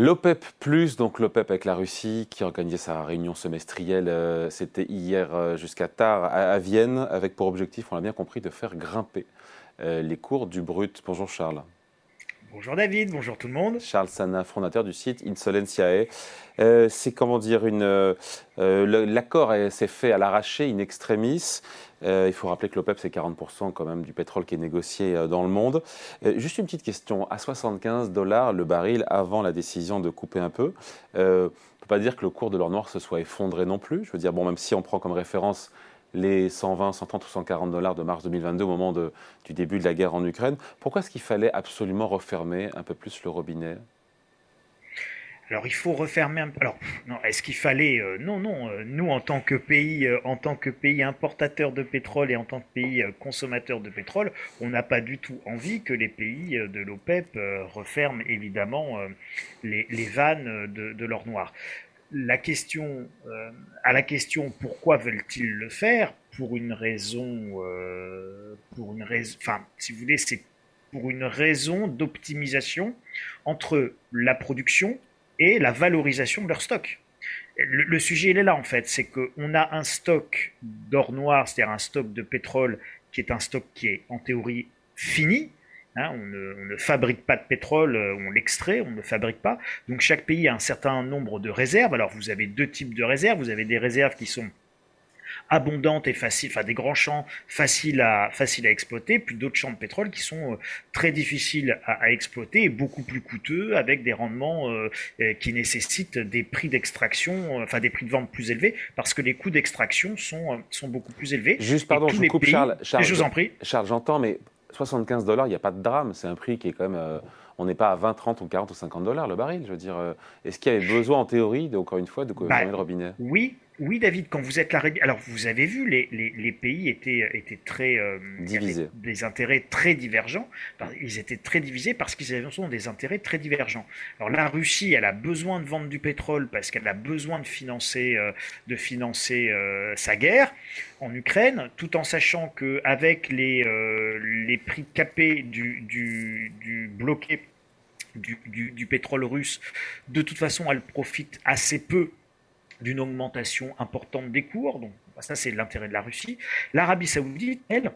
L'OPEP, donc l'OPEP avec la Russie, qui organisait sa réunion semestrielle, euh, c'était hier euh, jusqu'à tard à, Vienne, avec pour objectif, on l'a bien compris, de faire grimper euh, les cours du brut. Bonjour Charles. Bonjour David, bonjour tout le monde. Charles Sana, fondateur du site Insolentiae. Euh, c'est comment dire une. Euh, l'accord s'est fait à l'arraché, in extremis. Euh, il faut rappeler que l'OPEP c'est 40% quand même du pétrole qui est négocié dans le monde. juste une petite question à 75 dollars le baril avant la décision de couper un peu. on ne peut pas dire que le cours de l'or noir se soit effondré non plus. Je veux dire bon même si on prend comme référence les 120, 130 ou 140 dollars de mars 2022 au moment du début de la guerre en Ukraine. Pourquoi est-ce qu'il fallait absolument refermer un peu plus le robinet? Alors il faut refermer un. Alors est-ce qu'il fallait euh, Non, non. Euh, nous, en tant que pays, euh, en tant que pays importateur de pétrole et en tant que pays consommateur de pétrole, on n'a pas du tout envie que les pays de l'OPEP referment évidemment les, vannes de l'or noir la question, euh, à la question pourquoi veulent-ils le faire? Pour une raison, euh, pour une raison, enfin, si vous voulez, c'est pour une raison d'optimisation entre la production et la valorisation de leur stock. Le, le sujet, il est là en fait, c'est qu'on a un stock d'or noir, c'est-à-dire un stock de pétrole qui est un stock qui est en théorie fini, Hein, on, ne, fabrique pas de pétrole, euh, on l'extrait, on ne le fabrique pas. Donc chaque pays a un certain nombre de réserves. Alors vous avez deux types de réserves. Vous avez des réserves qui sont abondantes et faciles, enfin des grands champs faciles à, faciles à exploiter, puis d'autres champs de pétrole qui sont euh, très difficiles à, exploiter et beaucoup plus coûteux avec des rendements euh, qui nécessitent des prix d'extraction, enfin des prix de vente plus élevés parce que les coûts d'extraction sont, sont beaucoup plus élevés. Juste pardon, je coupe Charles, Charles, je vous en prie. Charles, j'entends, mais 75 dollars, il n'y a pas de drame. C'est un prix qui est quand même. Euh, on n'est pas à 20, 30 ou 40 ou 50 dollars le baril. Je veux dire, euh, est-ce qu'il y avait besoin en théorie, encore une fois, de bah, fermer le robinet? Oui, oui, David, quand vous êtes la alors vous avez vu, les, les, pays étaient, étaient très euh, divisés, des intérêts très divergents. Ils étaient très divisés parce qu'ils avaient des intérêts très divergents. Alors la Russie, elle a besoin de vendre du pétrole parce qu'elle a besoin de financer, euh, de financer euh, sa guerre en Ukraine, tout en sachant que avec les, les prix capés du, du, du bloqué du, du, pétrole russe, de toute façon, elle profite assez peu d'une augmentation importante des cours. Donc ça, c'est l'intérêt de la Russie. L'Arabie saoudite, elle,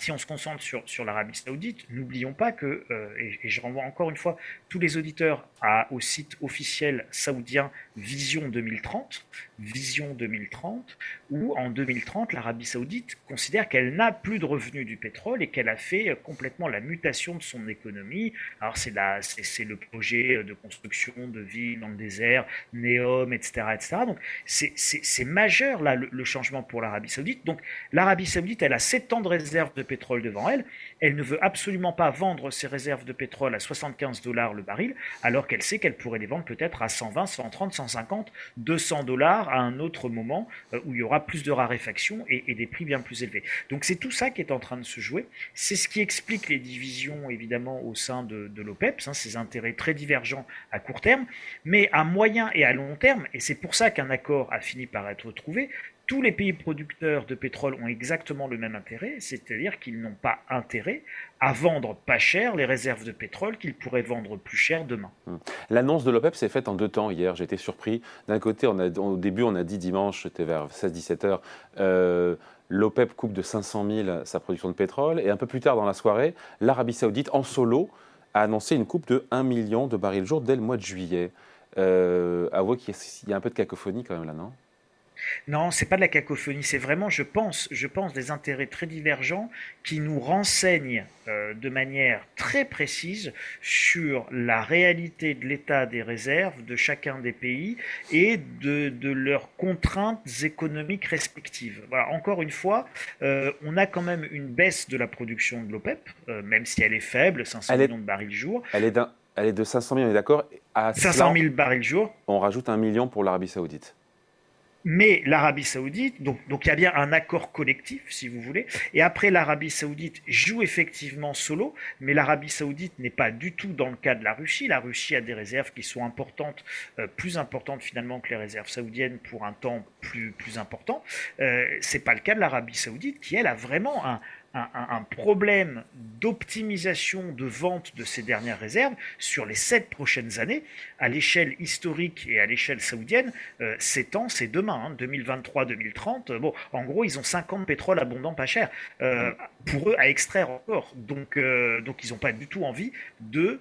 si on se concentre sur, sur l'Arabie Saoudite, n'oublions pas que, euh, et, je renvoie encore une fois tous les auditeurs au site officiel saoudien Vision 2030, Vision 2030, où en 2030, l'Arabie Saoudite considère qu'elle n'a plus de revenus du pétrole et qu'elle a fait complètement la mutation de son économie. Alors c'est c'est le projet de construction de villes dans le désert, Neom, etc., etc. Donc c'est majeur là le, le changement pour l'Arabie Saoudite. Donc l'Arabie Saoudite, elle a 7 ans de réserve de pétrole devant elle. Elle ne veut absolument pas vendre ses réserves de pétrole à 75 dollars le baril, alors qu'elle sait qu'elle pourrait les vendre peut-être à 120, 130, 150, 200 dollars à un autre moment euh, où il y aura plus de raréfaction et, des prix bien plus élevés. Donc c'est tout ça qui est en train de se jouer. C'est ce qui explique les divisions évidemment au sein de, l'OPEP, hein, ces intérêts très divergents à court terme, mais à moyen et à long terme, et c'est pour ça qu'un accord a fini par être trouvé, tous les pays producteurs de pétrole ont exactement le même intérêt, c'est-à-dire qu'ils n'ont pas intérêt à vendre pas cher les réserves de pétrole qu'ils pourraient vendre plus cher demain. Hum. L'annonce de l'OPEP s'est faite en deux temps hier. J'ai été surpris. D'un côté, on a, au début, on a dit dimanche, c'était vers 16-17 heures, euh, l'OPEP coupe de 500 000 sa production de pétrole. Et un peu plus tard dans la soirée, l'Arabie Saoudite, en solo, a annoncé une coupe de 1 million de barils le jour dès le mois de juillet. Euh, avouez qu'il y a un peu de cacophonie quand même là, non? Non, c'est pas de la cacophonie, c'est vraiment, je pense, je pense, des intérêts très divergents qui nous renseignent euh, de manière très précise sur la réalité de l'état des réserves de chacun des pays et de, leurs contraintes économiques respectives. Voilà, encore une fois, euh, on a quand même une baisse de la production de l'OPEP, euh, même si elle est faible, 500 millions de barils jour. Elle est, elle est de 500 millions, on est d'accord? 500 000 barils jour. On rajoute un million pour l'Arabie Saoudite. Mais l'Arabie Saoudite, donc, donc il y a bien un accord collectif, si vous voulez. Et après, l'Arabie Saoudite joue effectivement solo, mais l'Arabie Saoudite n'est pas du tout dans le cas de la Russie. La Russie a des réserves qui sont importantes, euh, plus importantes finalement que les réserves saoudiennes pour un temps plus, plus important. Euh, c'est pas le cas de l'Arabie Saoudite, qui elle a vraiment un, un, problème d'optimisation de vente de ces dernières réserves sur les sept prochaines années, à l'échelle historique et à l'échelle saoudienne, euh, c'est c'est demain, 2023-2030. Hein, bon, en gros, ils ont 50 pétrole abondant pas cher euh, pour eux à extraire encore. Donc, euh, donc ils n'ont pas du tout envie de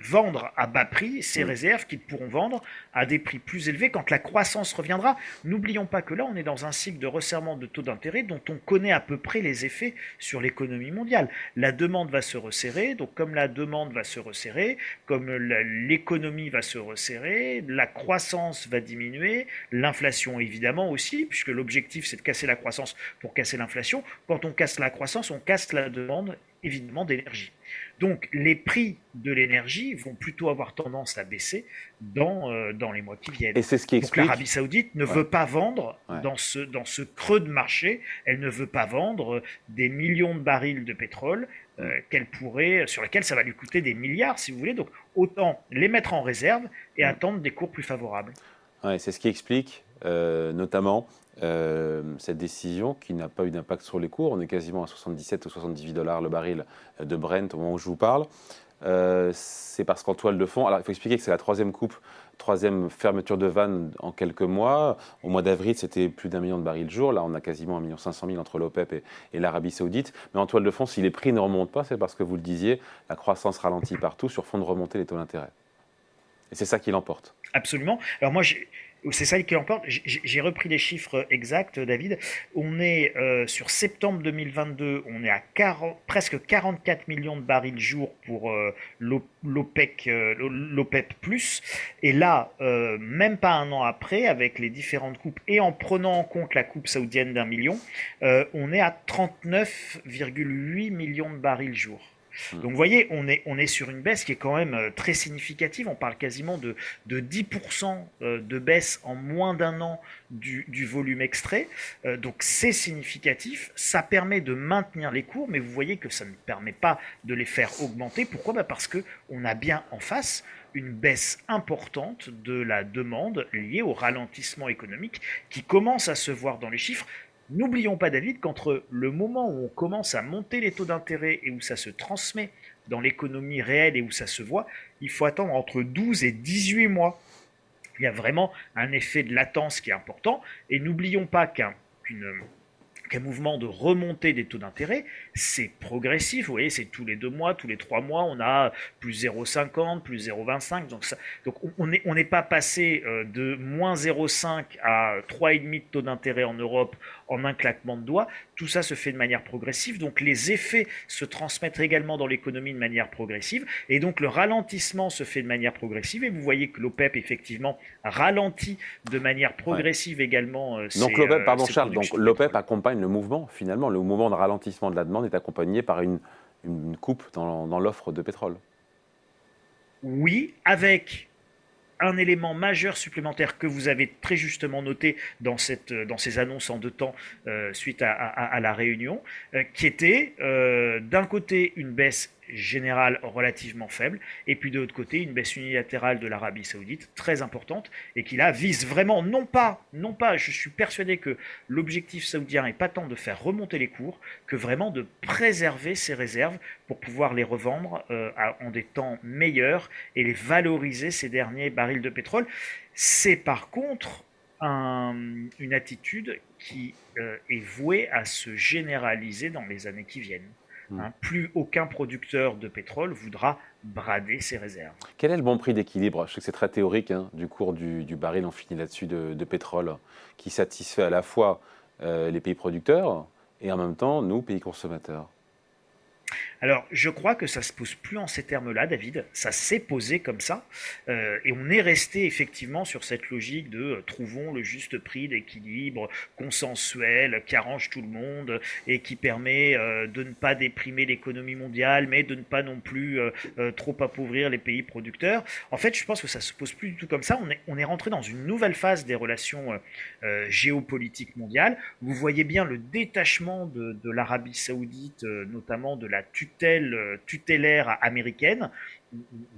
vendre à bas prix ces réserves qu'ils pourront vendre à des prix plus élevés quand la croissance reviendra. N'oublions pas que là, on est dans un cycle de resserrement de taux d'intérêt dont on connaît à peu près les effets sur l'économie mondiale. La demande va se resserrer, donc comme la demande va se resserrer, comme l'économie va se resserrer, la croissance va diminuer, l'inflation évidemment aussi, puisque l'objectif c'est de casser la croissance pour casser l'inflation. Quand on casse la croissance, on casse la demande évidemment d'énergie. Donc les prix de l'énergie vont plutôt avoir tendance à baisser dans, euh, dans les mois qui viennent. Et c'est ce qui explique. l'Arabie Saoudite ne veut pas vendre dans, ce, dans ce creux de marché. Elle ne veut pas vendre des millions de barils de pétrole euh, qu'elle pourrait, sur lesquels ça va lui coûter des milliards, si vous voulez. Donc autant les mettre en réserve et attendre des cours plus favorables. C'est ce qui explique euh, notamment euh, cette décision qui n'a pas eu d'impact sur les cours. On est quasiment à 77 ou 78 dollars le baril de Brent au moment où je vous parle. Euh, c'est parce qu'en toile de fond, alors il faut expliquer que c'est la troisième coupe, troisième fermeture de vanne en quelques mois. Au mois d'avril, c'était plus d'un million de barils le jour. Là, on a quasiment un million cinq cent mille entre l'OPEP et, et l'Arabie Saoudite. Mais en toile de fond, si les prix ne remontent pas, c'est parce que vous le disiez, la croissance ralentit partout sur fond de remonter les taux d'intérêt. Et c'est ça qui l'emporte. Absolument. Alors moi, j'ai c'est ça qui emporte. J'ai repris les chiffres exacts, David. On est euh, sur septembre 2022, on est à presque 44 millions de barils jour pour euh, l'OPEC, euh, l'OPEP+. Et là, même pas un an après, avec les différentes coupes et en prenant en compte la coupe saoudienne d'un million, on est à 39,8 millions de barils jour. Hmm. Donc vous voyez, on est, on est sur une baisse qui est quand même euh, très significative. On parle quasiment de, de 10% euh, de baisse en moins d'un an du, du, volume extrait. Euh, donc c'est significatif. Ça permet de maintenir les cours, mais vous voyez que ça ne permet pas de les faire augmenter. Pourquoi? Bah Parce qu'on a bien en face une baisse importante de la demande liée au ralentissement économique qui commence à se voir dans les chiffres. N'oublions pas, David, qu'entre le moment où on commence à monter les taux d'intérêt et où ça se transmet dans l'économie réelle et où ça se voit, il faut attendre entre 12 et 18 mois. Il y a vraiment un effet de latence qui est important. Et n'oublions pas qu'un mouvement de remontée des taux d'intérêt, c'est progressif. Vous voyez, c'est tous les deux mois, tous les trois mois, on a plus 0,50, plus 0,25. Donc, donc on n'est pas passé euh, de moins 0,5 à 3,5 de taux d'intérêt en Europe en un claquement de doigts. Tout ça se fait de manière progressive, donc les effets se transmettent également dans l'économie de manière progressive, et donc le ralentissement se fait de manière progressive, et vous voyez que l'OPEP effectivement ralentit de manière progressive également. Euh, donc l'OPEP, euh, pardon Charles, donc l'OPEP accompagne le mouvement finalement, le mouvement de ralentissement de la demande est accompagné par une, une coupe dans, dans l'offre de pétrole. Oui, avec un élément majeur supplémentaire que vous avez très justement noté dans, dans ces annonces en deux temps euh, suite à, la réunion, euh, qui était euh, d'un côté une baisse générale relativement faible, et puis de l'autre côté une baisse unilatérale de l'Arabie saoudite très importante, et qui là vise vraiment, non pas, non pas, je suis persuadé que l'objectif saoudien n'est pas tant de faire remonter les cours, que vraiment de préserver ses réserves pour pouvoir les revendre euh, en des temps meilleurs et les valoriser ces derniers barils de pétrole. C'est par contre une attitude qui euh, est vouée à se généraliser dans les années qui viennent. Hein, plus aucun producteur de pétrole voudra brader ses réserves. Quel est le bon prix d'équilibre? Je sais que c'est très théorique hein, du cours du, baril, on finit là-dessus, de, pétrole, qui satisfait à la fois euh, les pays producteurs et en même temps nous, pays consommateurs. Alors, je crois que ça se pose plus en ces termes-là, David. Ça s'est posé comme ça, euh, et on est resté effectivement sur cette logique de euh, trouvons le juste prix d'équilibre consensuel qui arrange tout le monde et qui permet euh, de ne pas déprimer l'économie mondiale, mais de ne pas non plus trop appauvrir les pays producteurs. En fait, je pense que ça se pose plus du tout comme ça. On est, on est rentré dans une nouvelle phase des relations géopolitiques mondiales. Vous voyez bien le détachement de, de l'Arabie Saoudite, notamment de la la tutelle tutélaire américaine,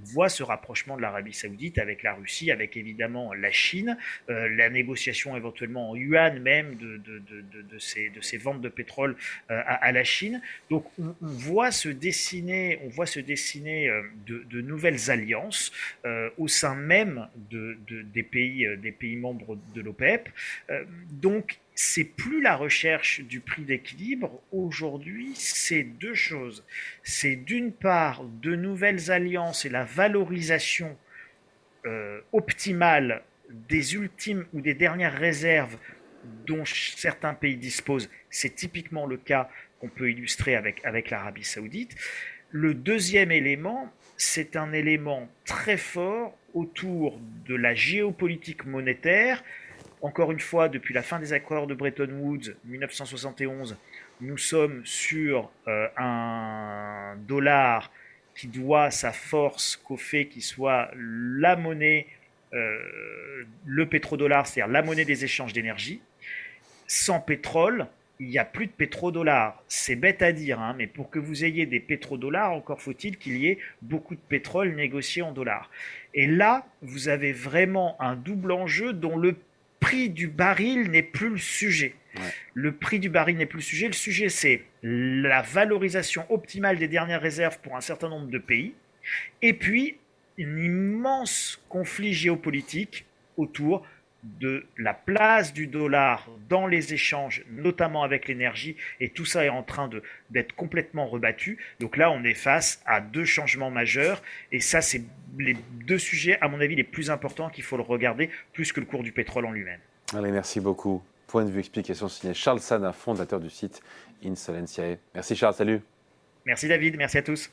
voit ce rapprochement de l'Arabie saoudite avec la Russie, avec évidemment la Chine, euh, la négociation éventuellement en yuan même de, de, de, de ces, ventes de pétrole euh, à, la Chine. Donc on, voit se dessiner, on voit se dessiner euh, de, nouvelles alliances euh, au sein même des, pays, euh, des pays membres de l'OPEP. Euh, donc c'est plus la recherche du prix d'équilibre. Aujourd'hui, c'est deux choses. C'est d'une part de nouvelles alliances et la valorisation euh, optimale des ultimes ou des dernières réserves dont certains pays disposent. C'est typiquement le cas qu'on peut illustrer avec, avec l'Arabie saoudite. Le deuxième élément, c'est un élément très fort autour de la géopolitique monétaire encore une fois, depuis la fin des accords de Bretton Woods 1971, nous sommes sur euh, un dollar qui doit sa force qu'au fait qu'il soit la monnaie, euh, le pétrodollar, c'est-à-dire la monnaie des échanges d'énergie. Sans pétrole, il n'y a plus de pétrodollars. C'est bête à dire, hein, mais pour que vous ayez des pétrodollars, encore faut-il qu'il y ait beaucoup de pétrole négocié en dollars. Et là, vous avez vraiment un double enjeu dont le prix du baril n'est plus le sujet. Le prix du baril n'est plus le sujet. Le sujet, c'est la valorisation optimale des dernières réserves pour un certain nombre de pays. Et puis, un immense conflit géopolitique autour de la place du dollar dans les échanges, notamment avec l'énergie, et tout ça est en train d'être complètement rebattu. Donc là, on est face à deux changements majeurs, et ça, c'est les deux sujets, à mon avis, les plus importants qu'il faut le regarder, plus que le cours du pétrole en lui-même. Allez, merci beaucoup. Point de vue, explication signé Charles Sana, fondateur du site Insolentiae. Merci Charles, salut. Merci David, merci à tous.